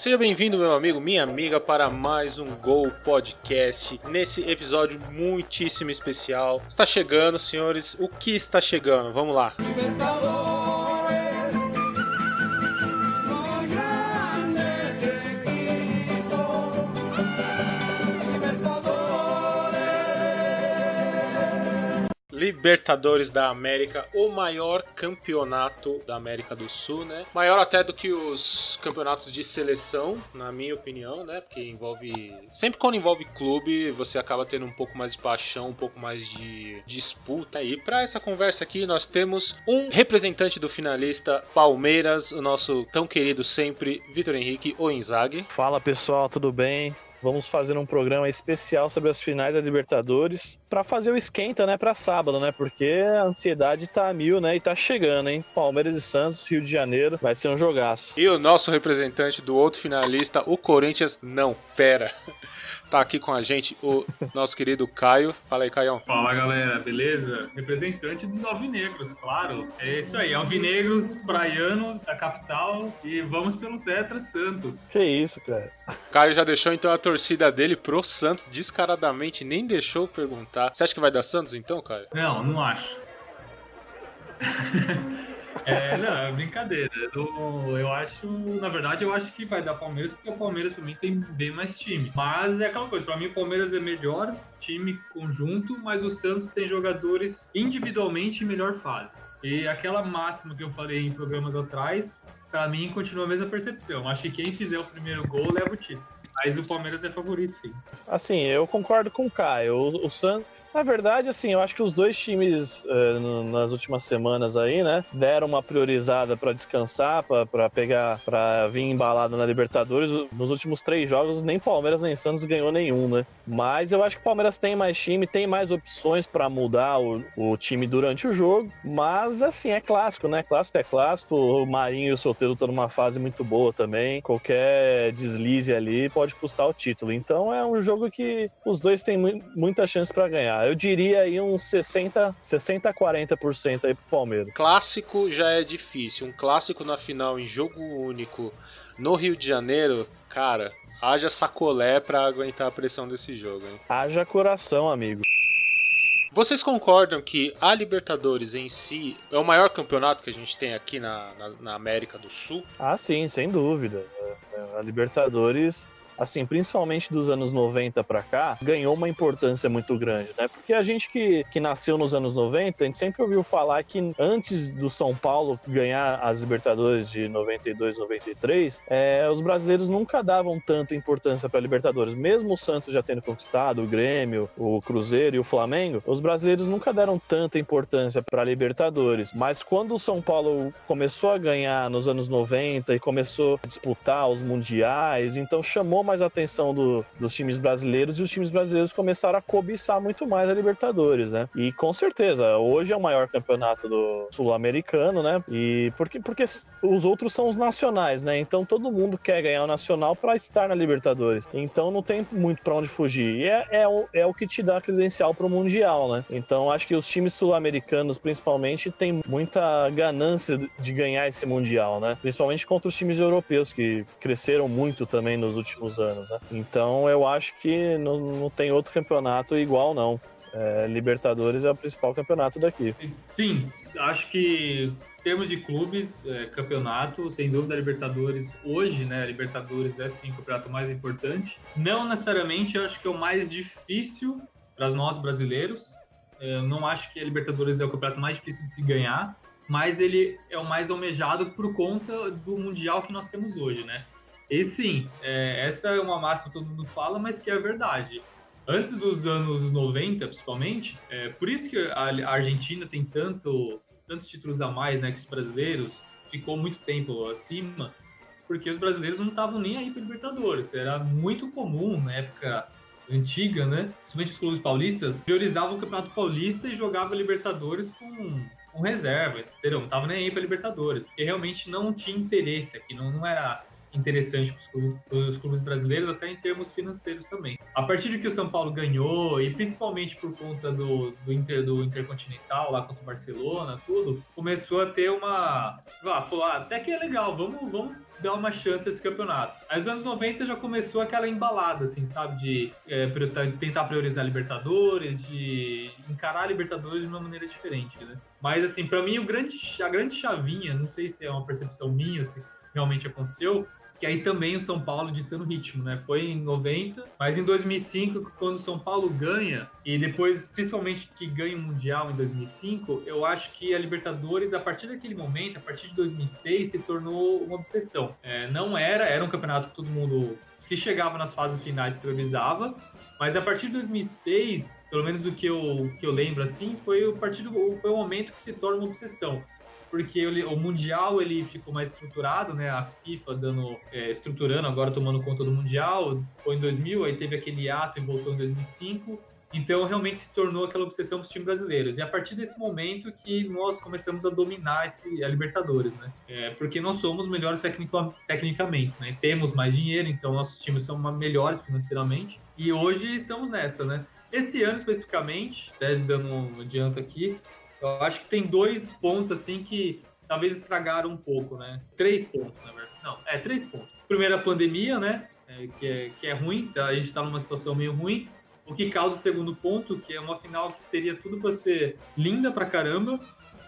Seja bem-vindo, meu amigo, minha amiga, para mais um Gol Podcast. Nesse episódio muitíssimo especial. Está chegando, senhores. O que está chegando? Vamos lá. Libertadores da América, o maior campeonato da América do Sul, né? Maior até do que os campeonatos de seleção, na minha opinião, né? Porque envolve. Sempre quando envolve clube, você acaba tendo um pouco mais de paixão, um pouco mais de disputa. E para essa conversa aqui, nós temos um representante do finalista Palmeiras, o nosso tão querido sempre, Vitor Henrique Oinzaghi. Fala pessoal, tudo bem? Vamos fazer um programa especial sobre as finais da Libertadores para fazer o esquenta, né, para sábado, né? Porque a ansiedade tá a mil, né? E tá chegando, hein? Palmeiras e Santos, Rio de Janeiro, vai ser um jogaço. E o nosso representante do outro finalista, o Corinthians, não, pera. Tá aqui com a gente o nosso querido Caio. Fala aí, Caião. Fala galera, beleza? Representante dos alvinegros, claro. É isso aí, alvinegros praianos da capital e vamos pelo Tetra Santos. Que isso, cara. Caio já deixou então a torcida dele pro Santos descaradamente, nem deixou perguntar. Você acha que vai dar Santos então, Caio? Não, não acho. É, não, é brincadeira. Eu, eu acho, na verdade, eu acho que vai dar Palmeiras, porque o Palmeiras pra mim tem bem mais time. Mas é aquela coisa, pra mim o Palmeiras é melhor time conjunto, mas o Santos tem jogadores individualmente em melhor fase. E aquela máxima que eu falei em programas atrás, pra mim continua a mesma percepção. Acho que quem fizer o primeiro gol leva o título. Mas o Palmeiras é favorito, sim. Assim, eu concordo com o Caio. O, o Santos na verdade, assim, eu acho que os dois times uh, nas últimas semanas aí, né, deram uma priorizada para descansar, para pegar, para vir embalado na Libertadores. Nos últimos três jogos, nem Palmeiras nem Santos ganhou nenhum, né? Mas eu acho que o Palmeiras tem mais time, tem mais opções para mudar o, o, time durante o jogo. Mas, assim, é clássico, né? Clássico é clássico. O Marinho e o Solteiro estão numa fase muito boa também. Qualquer deslize ali pode custar o título. Então é um jogo que os dois têm muita chance para ganhar. Eu diria aí uns 60, 60 40% aí pro Palmeiras. Clássico já é difícil. Um clássico na final em jogo único no Rio de Janeiro, cara, haja sacolé para aguentar a pressão desse jogo, hein? Haja coração, amigo. Vocês concordam que a Libertadores em si é o maior campeonato que a gente tem aqui na, na, na América do Sul? Ah, sim, sem dúvida. É, a Libertadores assim, principalmente dos anos 90 para cá, ganhou uma importância muito grande, né? Porque a gente que, que nasceu nos anos 90, a gente sempre ouviu falar que antes do São Paulo ganhar as Libertadores de 92, 93, é, os brasileiros nunca davam tanta importância para Libertadores. Mesmo o Santos já tendo conquistado, o Grêmio, o Cruzeiro e o Flamengo, os brasileiros nunca deram tanta importância para Libertadores. Mas quando o São Paulo começou a ganhar nos anos 90 e começou a disputar os mundiais, então chamou mais a atenção do, dos times brasileiros e os times brasileiros começaram a cobiçar muito mais a Libertadores, né? E com certeza, hoje é o maior campeonato do sul-americano, né? E porque, porque os outros são os nacionais, né? Então todo mundo quer ganhar o nacional para estar na Libertadores. Então não tem muito para onde fugir. E é, é, o, é o que te dá credencial para o Mundial, né? Então acho que os times sul-americanos, principalmente, têm muita ganância de ganhar esse Mundial, né? Principalmente contra os times europeus, que cresceram muito também nos últimos anos, né? Então eu acho que não, não tem outro campeonato igual, não. É, Libertadores é o principal campeonato daqui. Sim, acho que em termos de clubes, é, campeonato, sem dúvida, Libertadores hoje, né? Libertadores é sim o campeonato mais importante. Não necessariamente, eu acho que é o mais difícil para nós brasileiros. É, eu não acho que a Libertadores é o campeonato mais difícil de se ganhar, mas ele é o mais almejado por conta do mundial que nós temos hoje, né? E sim, é, essa é uma máxima que todo mundo fala, mas que é verdade. Antes dos anos 90, principalmente, é, por isso que a Argentina tem tanto, tantos títulos a mais né, que os brasileiros, ficou muito tempo acima, porque os brasileiros não estavam nem aí para Libertadores. Era muito comum na época antiga, né? Principalmente os clubes paulistas, priorizavam o Campeonato Paulista e jogavam Libertadores com, com reservas, entendeu? Não estavam nem aí para Libertadores, porque realmente não tinha interesse aqui, não, não era interessante para os clubes brasileiros, até em termos financeiros também. A partir de que o São Paulo ganhou, e principalmente por conta do, do, Inter, do Intercontinental, lá contra o Barcelona, tudo, começou a ter uma. Ah, falou, ah, até que é legal, vamos, vamos dar uma chance a esse campeonato. Aí nos anos 90 já começou aquela embalada, assim, sabe? De é, tentar priorizar Libertadores, de encarar Libertadores de uma maneira diferente, né? Mas, assim, para mim, o grande, a grande chavinha, não sei se é uma percepção minha, se realmente aconteceu, que aí também o São Paulo ditando ritmo, né? Foi em 90, mas em 2005, quando o São Paulo ganha, e depois, principalmente que ganha o Mundial em 2005, eu acho que a Libertadores, a partir daquele momento, a partir de 2006, se tornou uma obsessão. É, não era, era um campeonato que todo mundo, se chegava nas fases finais, priorizava, mas a partir de 2006, pelo menos o que eu, que eu lembro assim, foi o, partido, foi o momento que se torna uma obsessão porque o Mundial ele ficou mais estruturado, né? A FIFA dando, é, estruturando, agora tomando conta do Mundial. Foi em 2000, aí teve aquele ato e voltou em 2005. Então, realmente se tornou aquela obsessão dos times brasileiros. E a partir desse momento que nós começamos a dominar esse, a Libertadores, né? É, porque nós somos melhores tecnico, tecnicamente, né? Temos mais dinheiro, então nossos times são melhores financeiramente. E hoje estamos nessa, né? Esse ano especificamente, até dando um adianto aqui, eu acho que tem dois pontos assim que talvez estragaram um pouco, né? Três pontos, na verdade. Não, é três pontos. Primeiro, a pandemia, né? É, que, é, que é ruim, tá? a gente está numa situação meio ruim. O que causa o segundo ponto, que é uma final que teria tudo para ser linda pra caramba,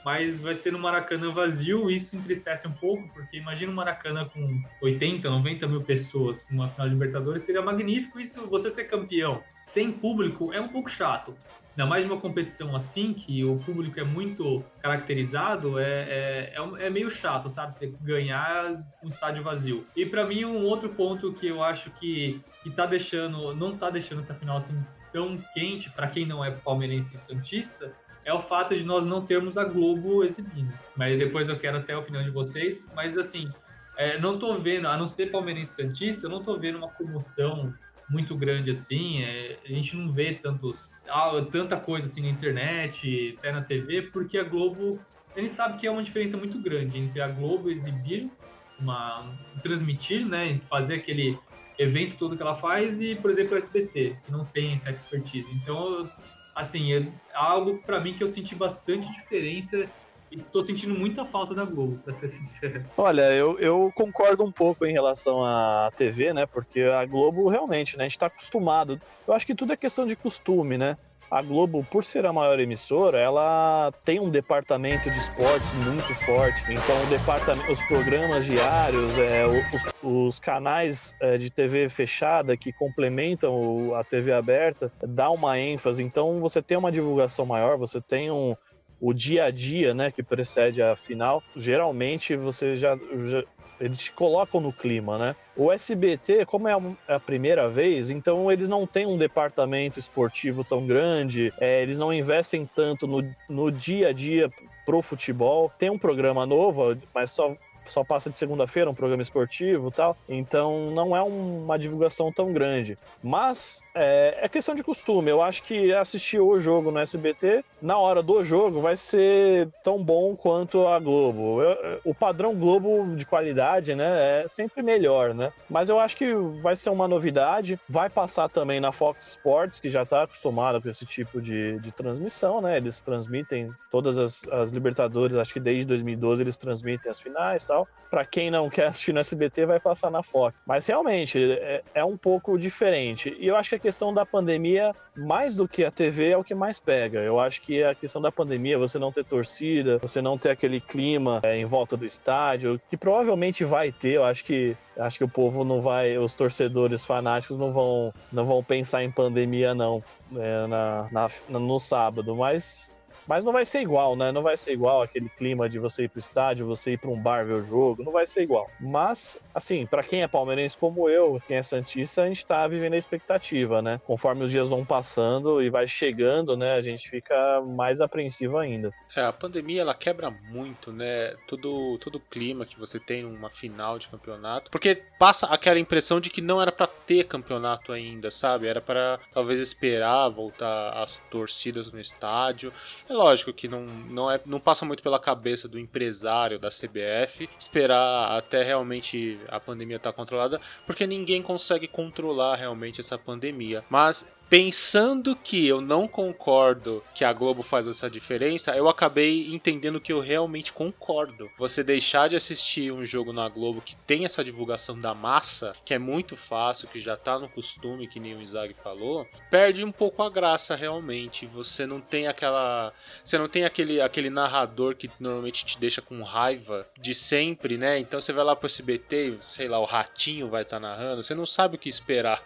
mas vai ser no Maracanã vazio, isso entristece um pouco, porque imagina um Maracanã com 80, 90 mil pessoas numa final de Libertadores, seria magnífico isso, você ser campeão sem público é um pouco chato. Ainda mais uma competição assim, que o público é muito caracterizado, é, é, é, é meio chato, sabe? Você ganhar um estádio vazio. E para mim, um outro ponto que eu acho que, que tá deixando, não tá deixando essa final assim tão quente para quem não é palmeirense e santista, é o fato de nós não termos a Globo exibindo. Mas depois eu quero até a opinião de vocês. Mas assim, é, não tô vendo, a não ser palmeirense santista, eu não tô vendo uma comoção muito grande assim. É, a gente não vê tantos, ah, tanta coisa assim na internet, até na TV, porque a Globo, a gente sabe que é uma diferença muito grande entre a Globo exibir, uma, transmitir, né, fazer aquele evento todo que ela faz e, por exemplo, o SBT, que não tem essa expertise. Então, assim, é algo para mim que eu senti bastante diferença Estou sentindo muita falta da Globo, pra ser sincero. Olha, eu, eu concordo um pouco em relação à TV, né? Porque a Globo realmente, né? A gente tá acostumado. Eu acho que tudo é questão de costume, né? a Globo, por ser a maior emissora, ela tem um departamento de esportes muito forte. Então, o departamento, os programas diários, é, os, os, canais é, de TV fechada que complementam a TV aberta, dá uma ênfase. Então, você tem uma divulgação maior, você tem um, o dia a dia, né, que precede a final, geralmente você já, já eles te colocam no clima, né? O SBT, como é a, é a, primeira vez, então eles não têm um departamento esportivo tão grande, é, eles não investem tanto no, no dia a dia pro futebol. Tem um programa novo, mas só só passa de segunda-feira, um programa esportivo tal. Então não é uma divulgação tão grande. Mas é, é, questão de costume. Eu acho que assistir o jogo no SBT, na hora do jogo, vai ser tão bom quanto a Globo. Eu, o padrão Globo de qualidade, né, é sempre melhor, né? Mas eu acho que vai ser uma novidade. Vai passar também na Fox Sports, que já está acostumada com esse tipo de, de transmissão, né? Eles transmitem todas as, as Libertadores, acho que desde 2012 eles transmitem as finais tal. Para quem não quer assistir no SBT, vai passar na Fox. Mas realmente é, é, um pouco diferente. E eu acho que a questão da pandemia, mais do que a TV, é o que mais pega. Eu acho que a questão da pandemia, você não ter torcida, você não ter aquele clima é, em volta do estádio, que provavelmente vai ter. Eu acho que acho que o povo não vai, os torcedores fanáticos não vão, não vão pensar em pandemia não é, na, na, no sábado. Mas mas não vai ser igual, né? Não vai ser igual aquele clima de você ir pro estádio, você ir para um bar ver o jogo, não vai ser igual. Mas, assim, para quem é palmeirense como eu, quem é santista, a gente tá vivendo a expectativa, né? Conforme os dias vão passando e vai chegando, né, a gente fica mais apreensivo ainda. É, a pandemia ela quebra muito, né? Todo todo o clima que você tem numa final de campeonato, porque passa aquela impressão de que não era para ter campeonato ainda, sabe? Era para talvez esperar voltar as torcidas no estádio. É lógico que não, não, é, não passa muito pela cabeça do empresário da CBF esperar até realmente a pandemia estar tá controlada, porque ninguém consegue controlar realmente essa pandemia. Mas pensando que eu não concordo que a Globo faz essa diferença, eu acabei entendendo que eu realmente concordo. Você deixar de assistir um jogo na Globo que tem essa divulgação da massa, que é muito fácil, que já tá no costume, que nem o Isaac falou, perde um pouco a graça realmente. Você não tem aquela. Você não tem aquele, aquele narrador que normalmente te deixa com raiva de sempre, né? Então você vai lá pro SBT, sei lá, o ratinho vai estar tá narrando, você não sabe o que esperar.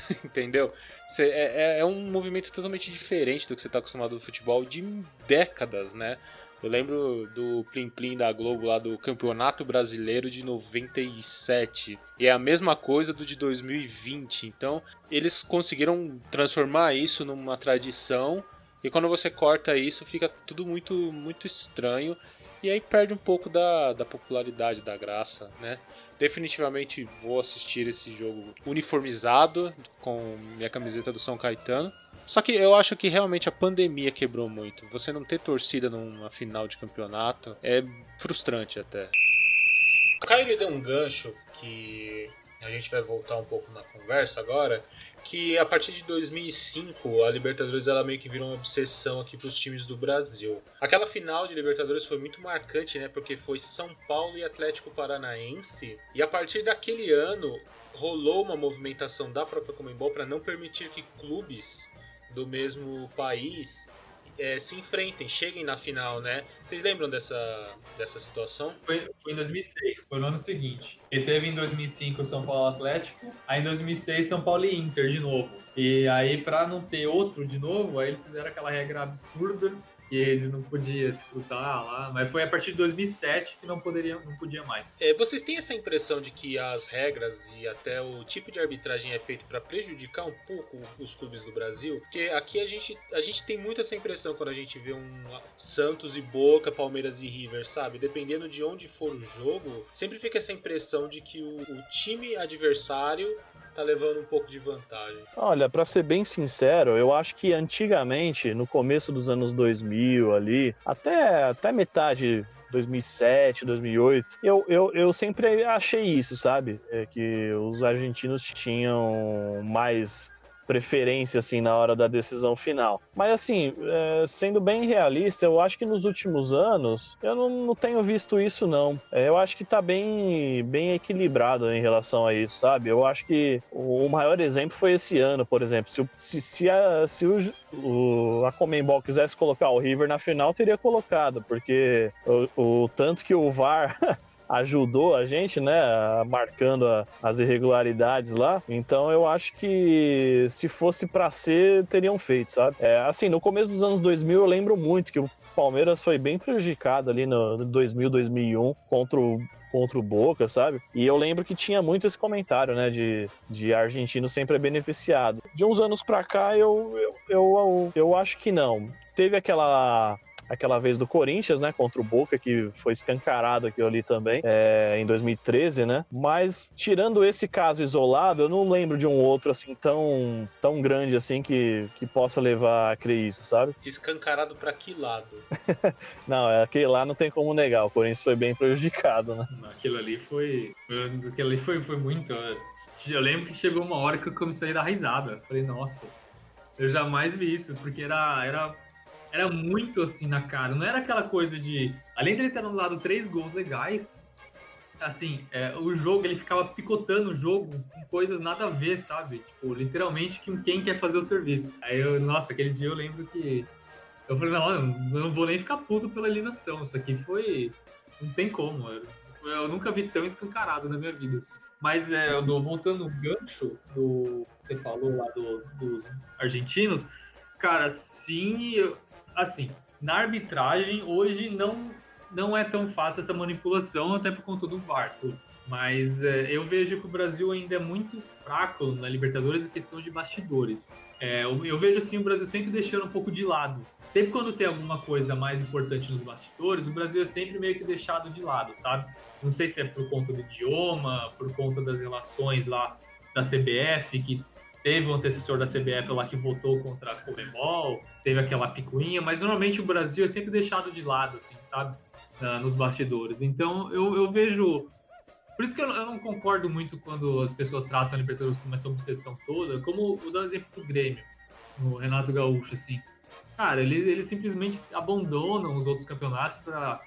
Entendeu? Cê, é, é, é, um movimento totalmente diferente do que você está acostumado do futebol de décadas, né? Eu lembro do Plim Plim da Globo lá do Campeonato Brasileiro de 97. E é a mesma coisa do de 2020. Então, eles conseguiram transformar isso numa tradição. E quando você corta isso, fica tudo muito, muito estranho. E aí perde um pouco da, da popularidade, da graça, né? Definitivamente vou assistir esse jogo uniformizado, com minha camiseta do São Caetano. Só que eu acho que realmente a pandemia quebrou muito. Você não ter torcida numa final de campeonato é frustrante até. O Caio deu um gancho que a gente vai voltar um pouco na conversa agora, que a partir de 2005 a Libertadores ela meio que virou uma obsessão aqui para os times do Brasil. Aquela final de Libertadores foi muito marcante, né? Porque foi São Paulo e Atlético Paranaense. E a partir daquele ano rolou uma movimentação da própria Comembol para não permitir que clubes do mesmo país é, se enfrentem, cheguem na final, né? Vocês lembram dessa, dessa situação? Foi, foi em 2006, foi no ano seguinte. E teve em 2005 o São Paulo Atlético, aí em 2006 São Paulo e Inter de novo. E aí, para não ter outro de novo, aí eles fizeram aquela regra absurda que ele não podia se cruzar lá, mas foi a partir de 2007 que não poderia, não podia mais. É, vocês têm essa impressão de que as regras e até o tipo de arbitragem é feito para prejudicar um pouco os clubes do Brasil? Porque aqui a gente, a gente tem muito essa impressão quando a gente vê um Santos e Boca, Palmeiras e River, sabe? Dependendo de onde for o jogo, sempre fica essa impressão de que o, o time adversário tá levando um pouco de vantagem. Olha, para ser bem sincero, eu acho que antigamente, no começo dos anos 2000 ali, até, até metade 2007, 2008. Eu, eu, eu sempre achei isso, sabe? É que os argentinos tinham mais preferência assim na hora da decisão final. Mas assim, é, sendo bem realista, eu acho que nos últimos anos eu não, não tenho visto isso não. É, eu acho que tá bem, bem equilibrado em relação a isso, sabe? Eu acho que o maior exemplo foi esse ano, por exemplo. Se, se, se a, se o, o, a Comembol quisesse colocar o River na final, teria colocado, porque o, o tanto que o VAR ajudou a gente, né, marcando a, as irregularidades lá. Então eu acho que se fosse para ser, teriam feito, sabe? É, assim, no começo dos anos 2000 eu lembro muito que o Palmeiras foi bem prejudicado ali no 2000, 2001 contra o contra o Boca, sabe? E eu lembro que tinha muito esse comentário, né, de, de argentino sempre é beneficiado. De uns anos pra cá, eu, eu, eu, eu acho que não. Teve aquela aquela vez do Corinthians, né, contra o Boca, que foi escancarado aquilo ali também, é, em 2013, né? Mas tirando esse caso isolado, eu não lembro de um outro assim tão, tão grande assim que, que possa levar a crer isso, sabe? Escancarado para que lado? não, é, aquele lá não tem como negar, o Corinthians foi bem prejudicado, né? Aquilo ali foi. Aquilo ali foi, foi muito. Eu lembro que chegou uma hora que eu comecei a dar risada. Falei, nossa, eu jamais vi isso, porque era, era era muito assim na cara. Não era aquela coisa de. Além de ele ter anulado três gols legais, assim, é, o jogo, ele ficava picotando o jogo com coisas nada a ver, sabe? Tipo, literalmente com quem quer fazer o serviço. Aí eu, nossa, aquele dia eu lembro que. Eu falei, não, eu não vou nem ficar puto pela eliminação. Isso aqui foi. Não tem como. Eu, eu nunca vi tão escancarado na minha vida. Assim. Mas é, voltando no gancho do. Você falou lá do, dos argentinos. Cara, sim, assim, na arbitragem, hoje não, não é tão fácil essa manipulação, até por conta do VAR. Mas é, eu vejo que o Brasil ainda é muito fraco na Libertadores em questão de bastidores. É, eu, eu, vejo assim o Brasil sempre deixando um pouco de lado. Sempre quando tem alguma coisa mais importante nos bastidores, o Brasil é sempre meio que deixado de lado, sabe? Não sei se é por conta do idioma, por conta das relações lá da CBF, que teve o um antecessor da CBF lá que votou contra a Comebol, teve aquela picuinha, mas normalmente o Brasil é sempre deixado de lado, assim, sabe? nos bastidores. Então eu, eu vejo. Por isso que eu, eu, não concordo muito quando as pessoas tratam a Libertadores como essa obsessão toda, como o dar exemplo do Grêmio, no Renato Gaúcho, assim. Cara, eles, eles simplesmente abandonam os outros campeonatos para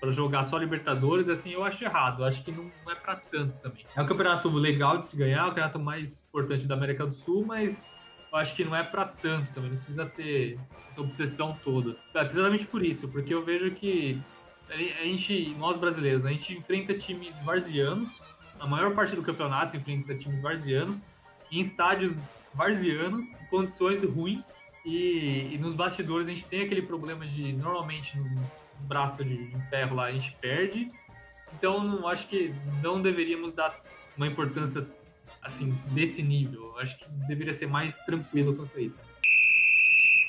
para jogar só Libertadores, assim, eu acho errado. Eu acho que não, é para tanto também. É um campeonato legal de se ganhar, é o campeonato mais importante da América do Sul, mas eu acho que não é para tanto também. Não precisa ter essa obsessão toda. Exatamente por isso, porque eu vejo que a gente, nós brasileiros, a gente enfrenta times varzianos, a maior parte do campeonato enfrenta times varzianos, em estádios varzianos, em condições ruins, e, e nos bastidores a gente tem aquele problema de, normalmente, no, braço de, ferro lá a gente perde. Então, não, acho que não deveríamos dar uma importância assim desse nível. Acho que deveria ser mais tranquilo quanto a isso.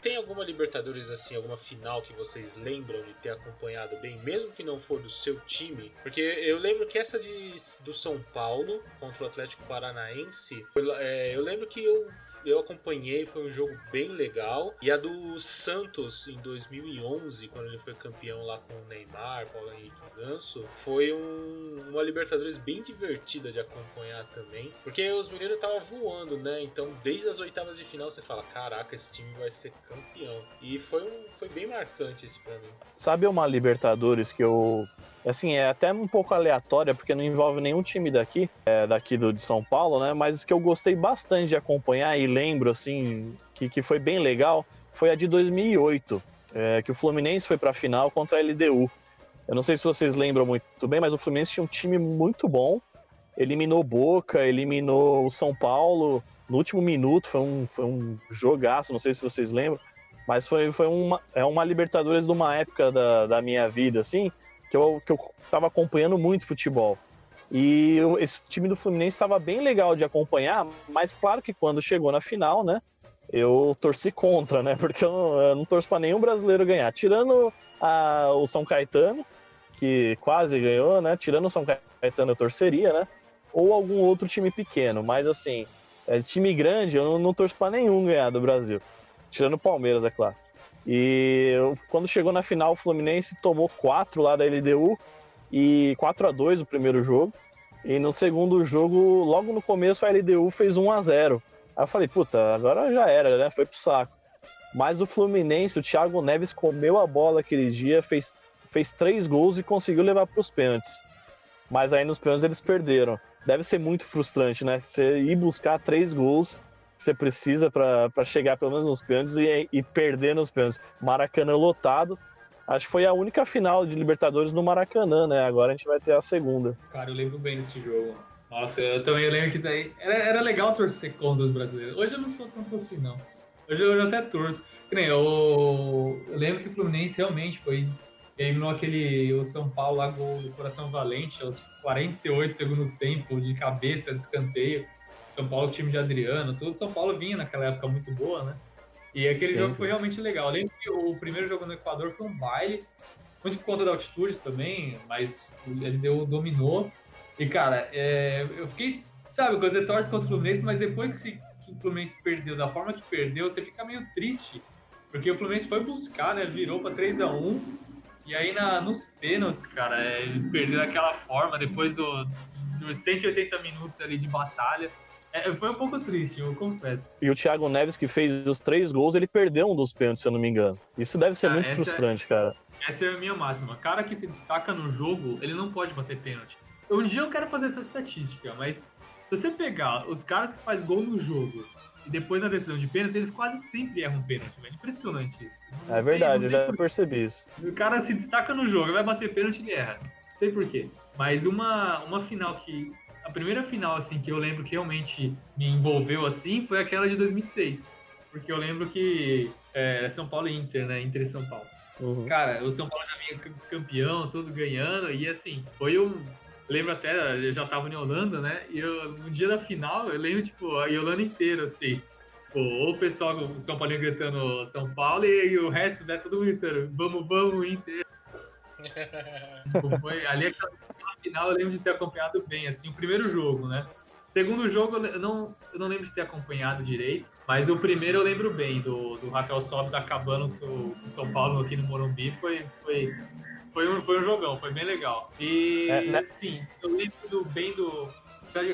Tem alguma Libertadores assim, alguma final que vocês lembram de ter acompanhado bem, mesmo que não for do seu time? Porque eu lembro que essa de, do São Paulo contra o Atlético Paranaense, eu, é, eu lembro que eu, eu acompanhei, foi um jogo bem legal. E a do Santos em 2011, quando ele foi campeão lá com o Neymar, Paulo Henrique Ganso, foi um, uma Libertadores bem divertida de acompanhar também, porque os meninos estavam voando, né? Então, desde as oitavas de final você fala: caraca, esse time vai ser campeão. E foi, um, foi bem marcante isso pra mim. Sabe uma Libertadores que eu. Assim, é até um pouco aleatória, porque não envolve nenhum time daqui, é, daqui do, de São Paulo, né? Mas que eu gostei bastante de acompanhar e lembro, assim, que, que foi bem legal, foi a de 2008, é, que o Fluminense foi pra final contra a LDU. Eu não sei se vocês lembram muito bem, mas o Fluminense tinha um time muito bom, eliminou Boca, eliminou o São Paulo, no último minuto, foi um, foi um jogaço, não sei se vocês lembram, mas foi, foi uma, é uma Libertadores de uma época da, da minha vida, assim, que eu, que eu tava acompanhando muito futebol. E eu, esse time do Fluminense estava bem legal de acompanhar, mas claro que quando chegou na final, né, eu torci contra, né, porque eu não, eu não torço para nenhum brasileiro ganhar. Tirando a, o São Caetano, que quase ganhou, né, tirando o São Caetano eu torceria, né, ou algum outro time pequeno, mas assim, é, time grande, eu não, não torço para nenhum ganhar do Brasil. Tirando o Palmeiras, é claro. E quando chegou na final, o Fluminense tomou 4 lá da LDU e 4 a 2 o primeiro jogo. E no segundo jogo, logo no começo, a LDU fez 1 a 0 Aí eu falei, puta, agora já era, né? Foi pro saco. Mas o Fluminense, o Thiago Neves comeu a bola aquele dia, fez, fez três gols e conseguiu levar para os pênaltis. Mas aí nos pênaltis eles perderam deve ser muito frustrante, né? Você ir buscar três gols você precisa para chegar pelo menos nos pênaltis e, e perder nos pênaltis. Maracanã lotado. Acho que foi a única final de Libertadores no Maracanã, né? Agora a gente vai ter a segunda. Cara, eu lembro bem desse jogo. Nossa, eu também lembro que daí era, era legal torcer contra os brasileiros. Hoje eu não sou tanto assim, não. Hoje eu, eu até torço. Eu, eu lembro que o Fluminense realmente foi eliminou aquele o São Paulo lá, gol do Coração Valente, aos 48 segundo tempo, de cabeça, de escanteio. São Paulo, time de Adriano, tudo. São Paulo vinha naquela época muito boa, né? E aquele sim, jogo sim. foi realmente legal. Além que o primeiro jogo no Equador foi um baile, muito por conta da altitude também, mas ele deu, dominou. E, cara, é, eu fiquei, sabe, quando você torce contra o Fluminense, mas depois que, se, que o Fluminense perdeu da forma que perdeu, você fica meio triste. Porque o Fluminense foi buscar, né? Virou para 3 a 1 e aí na, nos pênaltis, cara, é, ele perdeu daquela forma depois do, dos 180 minutos ali de batalha. É, foi um pouco triste, eu confesso. E o Thiago Neves, que fez os três gols, ele perdeu um dos pênaltis, se eu não me engano. Isso deve ser ah, muito é frustrante, é, cara. Essa é a minha máxima. Cara que se destaca no jogo, ele não pode bater pênalti. Um dia eu quero fazer essa estatística, mas se você pegar os caras que faz gol no jogo e depois na decisão de pênalti, eles quase sempre erram pênalti, velho. Impressionante isso. Não é sei, verdade, eu já por... percebi isso. O cara se destaca no jogo, vai bater pênalti e erra. Não sei porquê. Mas uma, uma final que. A primeira final, assim, que eu lembro que realmente me envolveu assim foi aquela de 2006. Porque eu lembro que é, São Paulo e Inter, né? Inter e São Paulo. Uhum. Cara, o São Paulo já vinha campeão, tudo ganhando, e assim, foi um, lembro até, eu já tava em Holanda, né? E eu, no dia da final, eu lembro, tipo, a Holanda inteira, assim. Tipo, o pessoal do São Paulo gritando São Paulo e, e, o resto, né, todo mundo gritando, vamos, vamos, Inter. tipo, foi ali aquela final, eu lembro de ter acompanhado bem, assim, o primeiro jogo, né? Segundo jogo, eu não, eu não lembro de ter acompanhado direito, mas o primeiro eu lembro bem, do, do Rafael Sobis acabando com o, São Paulo aqui no Morumbi, foi, foi, foi, um, foi um jogão, foi bem legal. E, é, né? sim, eu lembro bem do...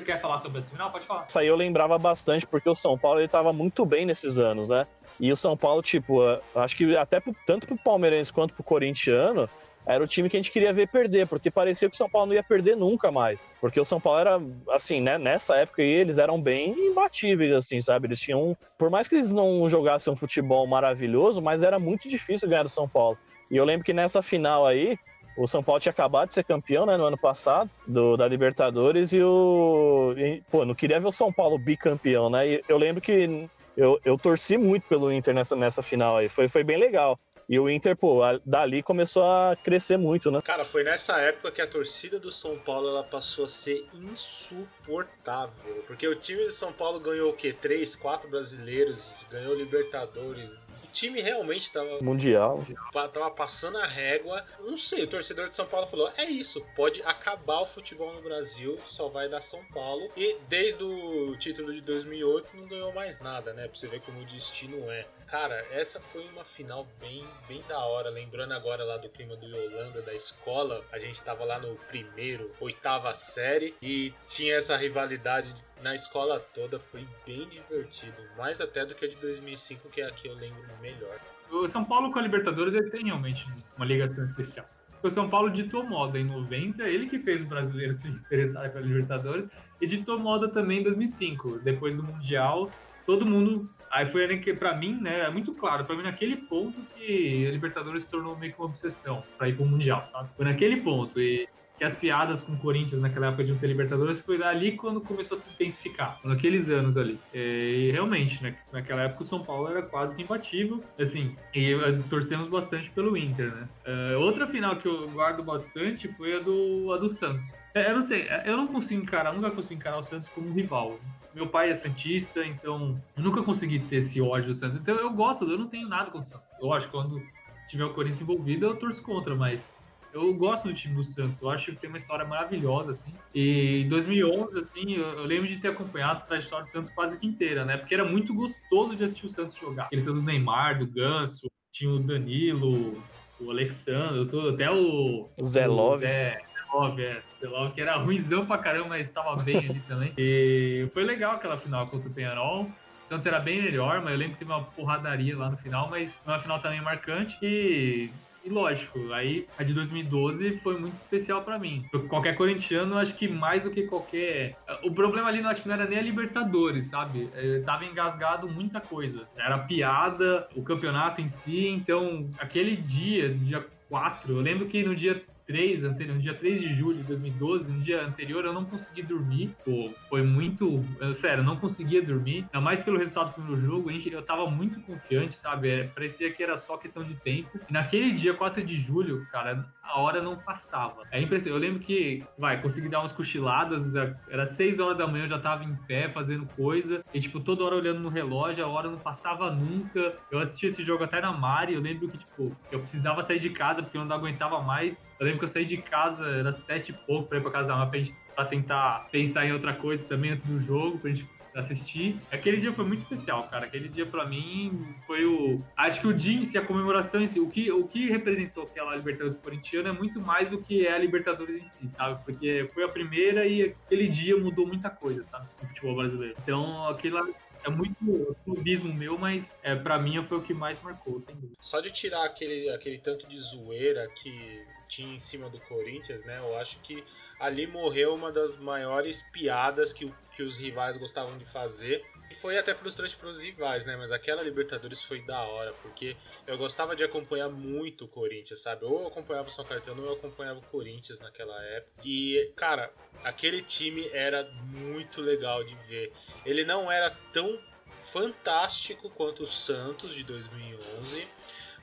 Quer falar sobre esse final? Pode falar. Isso aí eu lembrava bastante, porque o São Paulo ele tava muito bem nesses anos, né? E o São Paulo, tipo, acho que até pro, tanto pro palmeirense quanto pro corintiano, era o time que a gente queria ver perder, porque parecia que o São Paulo não ia perder nunca mais. Porque o São Paulo era, assim, né, nessa época aí, eles eram bem imbatíveis, assim, sabe? Eles tinham. Por mais que eles não jogassem um futebol maravilhoso, mas era muito difícil ganhar do São Paulo. E eu lembro que nessa final aí, o São Paulo tinha acabado de ser campeão, né, no ano passado, do, da Libertadores, e o. E, pô, não queria ver o São Paulo bicampeão, né? E eu lembro que eu, eu torci muito pelo Inter nessa, nessa final aí. Foi, foi bem legal. E o Inter, pô, dali começou a crescer muito, né? Cara, foi nessa época que a torcida do São Paulo ela passou a ser insuportável. Porque o time de São Paulo ganhou o quê? Três, quatro brasileiros, ganhou Libertadores. O time realmente tava. Mundial. Tava passando a régua. Não sei, o torcedor de São Paulo falou: é isso, pode acabar o futebol no Brasil, só vai dar São Paulo. E desde o título de 2008 não ganhou mais nada, né? Pra você ver como o destino é. Cara, essa foi uma final bem, bem da hora. Lembrando agora lá do clima do Yolanda, da escola. A gente tava lá no primeiro, oitava série e tinha essa rivalidade na escola toda. Foi bem divertido. Mais até do que a de 2005, que é a que eu lembro melhor. O São Paulo com a Libertadores ele tem realmente uma ligação especial. O São Paulo ditou moda em 90, ele que fez o brasileiro se interessar pela Libertadores, e ditou moda também em 2005. Depois do Mundial, todo mundo Aí foi que, pra mim, né, é muito claro, pra mim naquele ponto que a Libertadores se tornou meio que uma obsessão pra ir pro Mundial, sabe? Foi naquele ponto. E que as piadas com o Corinthians naquela época de não ter Libertadores foi ali quando começou a se intensificar, naqueles anos ali. E realmente, né, naquela época o São Paulo era quase que imbatível, assim, e eh, torcemos bastante pelo Inter, né. Uh, outra final que eu guardo bastante foi a do, a do Santos. É, eu não sei, é, eu não consigo encarar, nunca consigo encarar o Santos como rival meu pai é Santista, então eu nunca consegui ter esse ódio do Santos. Então eu gosto, eu não tenho nada contra o Santos. Que quando tiver o Corinthians envolvido, eu torço contra, mas eu gosto do time do Santos. Eu acho que tem uma história maravilhosa, assim. E em 2011, assim, eu, eu lembro de ter acompanhado a trajetória do Santos quase que inteira, né? Porque era muito gostoso de assistir o Santos jogar. Santos do Neymar, do Ganso, tinha o Danilo, o Alexandre, tudo, até o... Zé Love. Zé, Love, é. Love, que era ruimzão pra caramba, mas estava bem ali também. E foi legal aquela final contra o Penharol. O Santos era bem melhor, mas eu lembro que teve uma porradaria lá no final, mas uma final também marcante. E e lógico, aí a de 2012 foi muito especial para mim. Qualquer corintiano, acho que mais do que qualquer. O problema ali, não acho que não era nem a Libertadores, sabe? Eu é, tava engasgado muita coisa. Era piada, o campeonato em si. Então, aquele dia, dia 4, eu lembro que no dia 3, anterior, no dia 3 de julho de 2012, no dia anterior, eu não consegui dormir. Pô, foi muito. Eu, sério, não conseguia dormir. Ainda mais pelo resultado do primeiro jogo. Eu tava muito confiante, sabe? É, parecia que era só questão de tempo. E naquele dia, 4 de julho, cara, a hora não passava. É impressionante. Eu lembro que, vai, consegui dar umas cochiladas. Era 6 horas da manhã, eu já tava em pé fazendo coisa. E, tipo, toda hora olhando no relógio, a hora não passava nunca. Eu assisti esse jogo até na Mari. Eu lembro que, tipo, eu precisava sair de casa porque eu não aguentava mais. Eu lembro que eu saí de casa, era sete e pouco pra ir pra casa da pra, gente, tentar pensar em outra coisa também antes do jogo, pra gente assistir. Aquele dia foi muito especial, cara. Aquele dia para mim foi o. Acho que o dia em si, a comemoração em si, o que, o que representou aquela Libertadores corintiana é muito mais do que é a Libertadores em si, sabe? Porque foi a primeira e aquele dia mudou muita coisa, sabe? No futebol brasileiro. Então, aquela é muito clubismo meu, mas é, para mim foi o que mais marcou, sem dúvida. Só de tirar aquele, aquele tanto de zoeira que tinha em cima do Corinthians, né? Eu acho que ali morreu uma das maiores piadas que, que os rivais gostavam de fazer. E foi até frustrante para os rivais, né? Mas aquela Libertadores foi da hora, porque eu gostava de acompanhar muito o Corinthians, sabe? Ou eu acompanhava o São Caetano ou eu acompanhava o Corinthians naquela época. E, cara, aquele time era muito legal de ver. Ele não era tão fantástico quanto o Santos de 2011,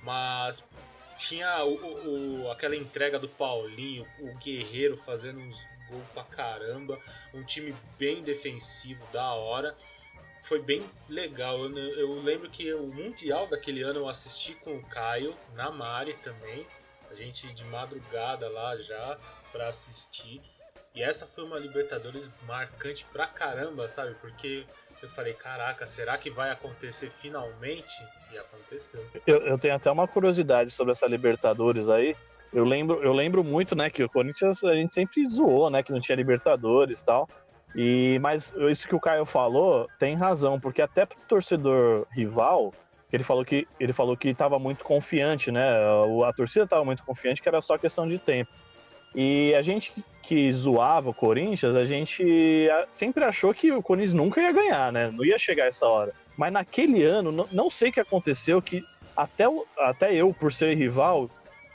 mas tinha o, o, aquela entrega do Paulinho, o Guerreiro fazendo uns gols pra caramba, um time bem defensivo, da hora. Foi bem legal. Eu, eu lembro que o Mundial daquele ano eu assisti com o Caio, na Mari também. A gente de madrugada lá já para assistir. E essa foi uma Libertadores marcante pra caramba, sabe? Porque eu falei, caraca, será que vai acontecer finalmente? Aconteceu. Eu, eu tenho até uma curiosidade sobre essa Libertadores aí. Eu lembro, eu lembro muito, né, que o Corinthians a gente sempre zoou, né, que não tinha Libertadores e tal. E, mas isso que o Caio falou tem razão, porque até pro torcedor rival, ele falou que ele falou que estava muito confiante, né? A torcida estava muito confiante que era só questão de tempo. E a gente que zoava o Corinthians, a gente sempre achou que o Corinthians nunca ia ganhar, né? Não ia chegar essa hora. Mas naquele ano, não sei o que aconteceu, que até, até eu, por ser rival,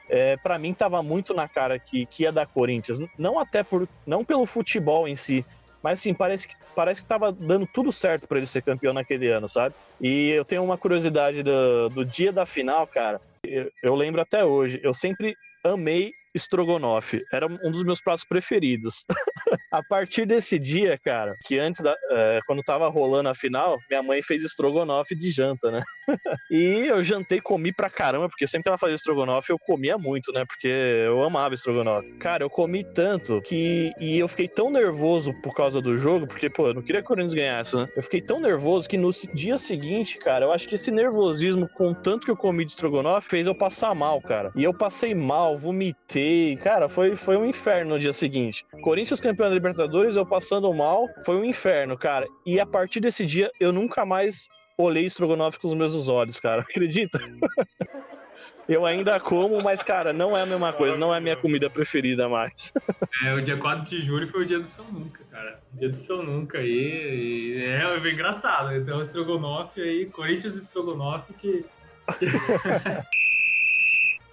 é, para mim tava muito na cara que, que ia dar Corinthians. Não até por. não pelo futebol em si, mas assim, parece que, parece que tava dando tudo certo para ele ser campeão naquele ano, sabe? E eu tenho uma curiosidade do, do dia da final, cara. Eu, eu lembro até hoje, eu sempre amei estrogonofe. Era um dos meus pratos preferidos. a partir desse dia, cara, que antes da. É, quando tava rolando a final, minha mãe fez estrogonofe de janta, né? e eu jantei, comi pra caramba, porque sempre que ela fazia estrogonofe, eu comia muito, né? Porque eu amava estrogonofe. Cara, eu comi tanto que. E eu fiquei tão nervoso por causa do jogo, porque, pô, eu não queria que o Corinthians ganhasse, né? Eu fiquei tão nervoso que no dia seguinte, cara, eu acho que esse nervosismo, com tanto que eu comi de estrogonofe, fez eu passar mal, cara. E eu passei mal, vomitei Cara, foi, foi um inferno no dia seguinte. Corinthians campeão da Libertadores, eu passando mal, foi um inferno, cara. E a partir desse dia, eu nunca mais olhei estrogonofe com os mesmos olhos, cara. Acredita? Eu ainda como, mas, cara, não é a mesma coisa, não é a minha comida preferida mais. É, o dia 4 de julho foi o dia do São Nunca, cara. Dia do São Nunca aí. é, é engraçado. Então, o estrogonofe aí, Corinthians estrogonofe que.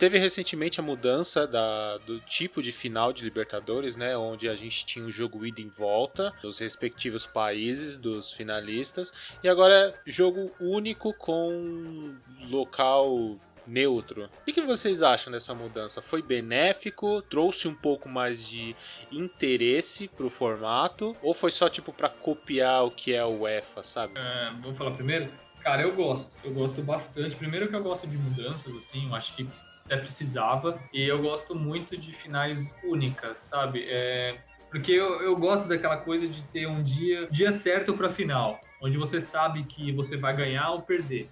Teve recentemente a mudança da, do tipo de final de Libertadores, né? Onde a gente tinha um jogo ida em volta nos respectivos países dos finalistas. E agora é jogo único com local neutro. O que vocês acham dessa mudança? Foi benéfico? Trouxe um pouco mais de interesse pro formato? Ou foi só tipo para copiar o que é o UEFA, sabe? É, vou falar primeiro. Cara, eu gosto. Eu gosto bastante. Primeiro que eu gosto de mudanças, assim, eu acho que até precisava. E eu gosto muito de finais únicas, sabe? É, porque eu, eu gosto daquela coisa de ter um dia, dia certo para final, onde você sabe que você vai ganhar ou perder.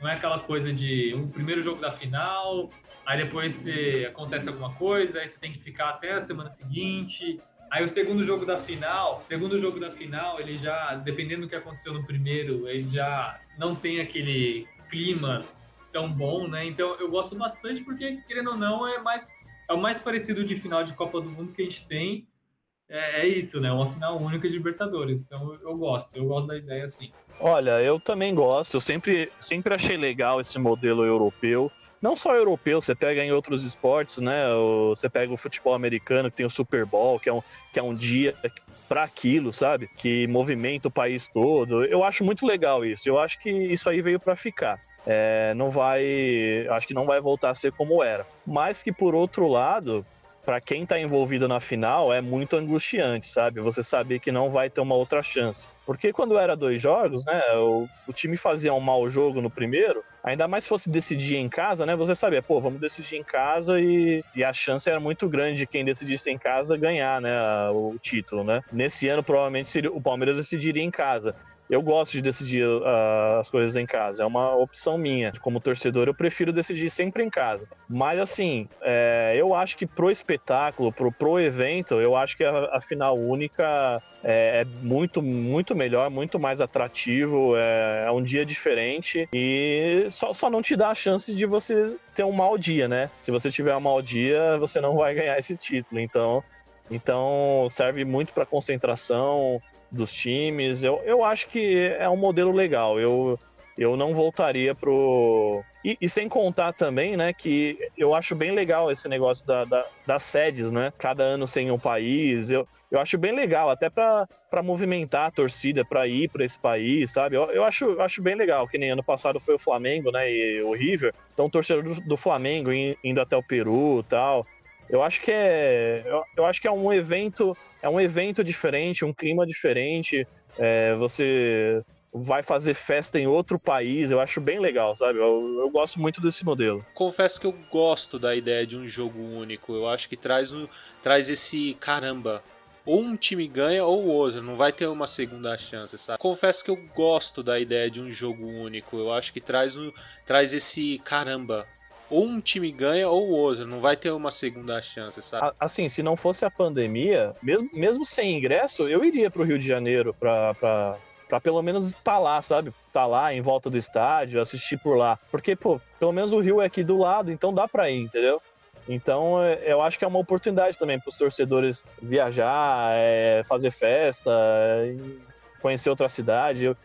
Não é aquela coisa de um primeiro jogo da final, aí depois você, acontece alguma coisa, aí você tem que ficar até a semana seguinte. Aí o segundo jogo da final, segundo jogo da final, ele já, dependendo do que aconteceu no primeiro, ele já não tem aquele clima tão bom, né? Então eu gosto bastante porque, querendo ou não, é mais é o mais parecido de final de Copa do Mundo que a gente tem. É, é isso, né? Uma final única de Libertadores. Então eu, eu gosto, eu gosto da ideia assim. Olha, eu também gosto. Eu sempre, sempre achei legal esse modelo europeu. Não só europeu, você pega em outros esportes, né? Você pega o futebol americano, que tem o Super Bowl, que é um, que é um dia para aquilo, sabe? Que movimenta o país todo. Eu acho muito legal isso. Eu acho que isso aí veio para ficar é, não vai. Acho que não vai voltar a ser como era. Mas que por outro lado, para quem está envolvido na final, é muito angustiante, sabe? Você saber que não vai ter uma outra chance. Porque quando era dois jogos, né? O, o time fazia um mau jogo no primeiro, ainda mais se fosse decidir em casa, né? Você sabia, pô, vamos decidir em casa e, e a chance era muito grande de quem decidisse em casa ganhar, né? O título, né? Nesse ano, provavelmente, seria, o Palmeiras decidiria em casa. Eu gosto de decidir uh, as coisas em casa, é uma opção minha. Como torcedor, eu prefiro decidir sempre em casa. Mas, assim, é, eu acho que pro espetáculo, pro, pro evento, eu acho que a, a final única é, é, muito, muito melhor, muito mais atrativo, é, é, um dia diferente e só, só não te dá a chance de você ter um mau dia, né? Se você tiver um mau dia, você não vai ganhar esse título. Então, então serve muito para concentração, dos times. Eu, eu acho que é um modelo legal. Eu, eu não voltaria pro. E, e, sem contar também, né, que eu acho bem legal esse negócio da, da, das sedes, né? Cada ano sem um país. Eu, eu acho bem legal, até para movimentar a torcida para ir para esse país, sabe? Eu, eu acho, acho bem legal, que nem ano passado foi o Flamengo, né, e o River. Então, o torcedor do, do Flamengo indo até o Peru tal. Eu acho que é, eu, eu acho que é um evento é um evento diferente, um clima diferente. É, você vai fazer festa em outro país, eu acho bem legal, sabe? Eu, eu, gosto muito desse modelo. Confesso que eu gosto da ideia de um jogo único. Eu acho que traz, um, traz esse caramba. ou um time ganha ou o outro, não vai ter uma segunda chance, sabe? Confesso que eu gosto da ideia de um jogo único. Eu acho que traz um, traz esse caramba. Ou um time ganha ou o outro, não vai ter uma segunda chance, sabe? Assim, se não fosse a pandemia, mesmo, mesmo sem ingresso, eu iria pro Rio de Janeiro pra, pra, pra pelo menos estar lá, sabe? Estar lá em volta do estádio, assistir por lá. Porque, pô, pelo menos o Rio é aqui do lado, então dá pra ir, entendeu? Então, é, eu acho que é uma oportunidade também para os torcedores viajar, é, fazer festa, é, conhecer outra cidade. Eu,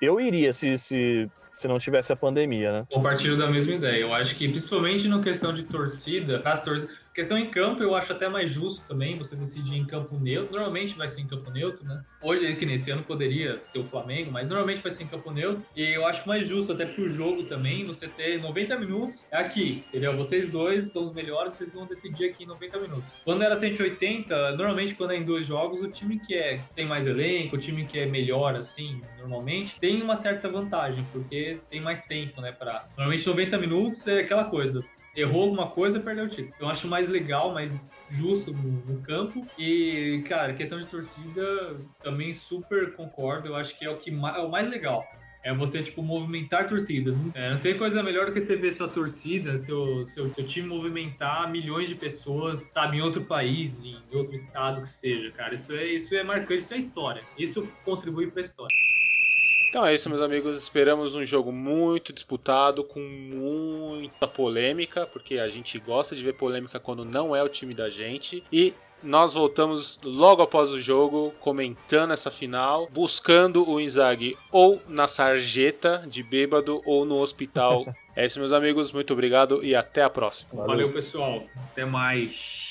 eu iria se, se, se não tivesse a pandemia, né? Compartilho da mesma ideia. Eu acho que, principalmente na questão de torcida, as torcidas Questão em campo, eu acho até mais justo também você decidir em campo neutro. Normalmente vai ser em campo neutro, né? Hoje, que nesse ano poderia ser o Flamengo, mas normalmente vai ser em campo neutro. E eu acho mais justo, até pro jogo também, você ter 90 minutos é aqui, entendeu? Vocês dois são os melhores, vocês vão decidir aqui em 90 minutos. Quando era 180, normalmente quando é em dois jogos, o time que é, tem mais elenco, o time que é melhor, assim, normalmente, tem uma certa vantagem, porque tem mais tempo, né? Pra... Normalmente 90 minutos é aquela coisa errou alguma coisa, perdeu o título. Eu acho mais legal, mais justo no, no, campo. E, cara, questão de torcida, também super concordo. Eu acho que é o que é o mais legal. É você, tipo, movimentar torcidas. É, não tem coisa melhor do que você ver sua torcida, seu, seu, seu time movimentar milhões de pessoas, sabe, em outro país, em outro estado que seja, cara. Isso é, isso é marcante, isso é história. Isso contribui para a história. Então é isso, meus amigos. Esperamos um jogo muito disputado, com muita polêmica, porque a gente gosta de ver polêmica quando não é o time da gente. E nós voltamos logo após o jogo, comentando essa final, buscando o Inzaghi ou na sarjeta de bêbado ou no hospital. é isso, meus amigos. Muito obrigado e até a próxima. Valeu, Valeu pessoal. Até mais.